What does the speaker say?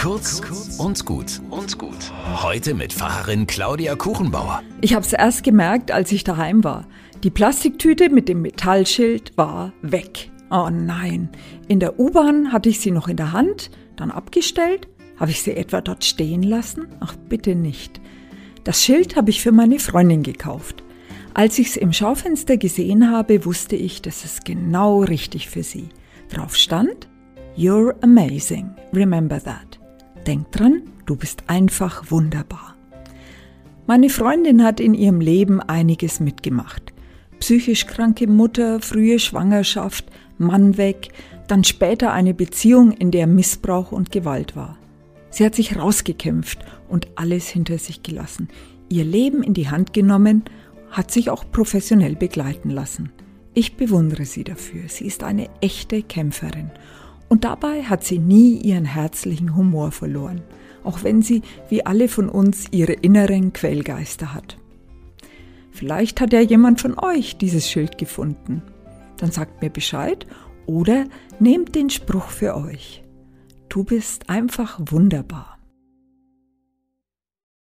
Kurz und gut und gut. Heute mit Pfarrerin Claudia Kuchenbauer. Ich habe es erst gemerkt, als ich daheim war. Die Plastiktüte mit dem Metallschild war weg. Oh nein. In der U-Bahn hatte ich sie noch in der Hand, dann abgestellt. Habe ich sie etwa dort stehen lassen? Ach, bitte nicht. Das Schild habe ich für meine Freundin gekauft. Als ich es im Schaufenster gesehen habe, wusste ich, das ist genau richtig für sie. Drauf stand, You're amazing. Remember that. Denk dran, du bist einfach wunderbar. Meine Freundin hat in ihrem Leben einiges mitgemacht. Psychisch kranke Mutter, frühe Schwangerschaft, Mann weg, dann später eine Beziehung, in der Missbrauch und Gewalt war. Sie hat sich rausgekämpft und alles hinter sich gelassen, ihr Leben in die Hand genommen, hat sich auch professionell begleiten lassen. Ich bewundere sie dafür. Sie ist eine echte Kämpferin und dabei hat sie nie ihren herzlichen Humor verloren, auch wenn sie, wie alle von uns, ihre inneren Quellgeister hat. Vielleicht hat ja jemand von euch dieses Schild gefunden. Dann sagt mir Bescheid oder nehmt den Spruch für euch. Du bist einfach wunderbar.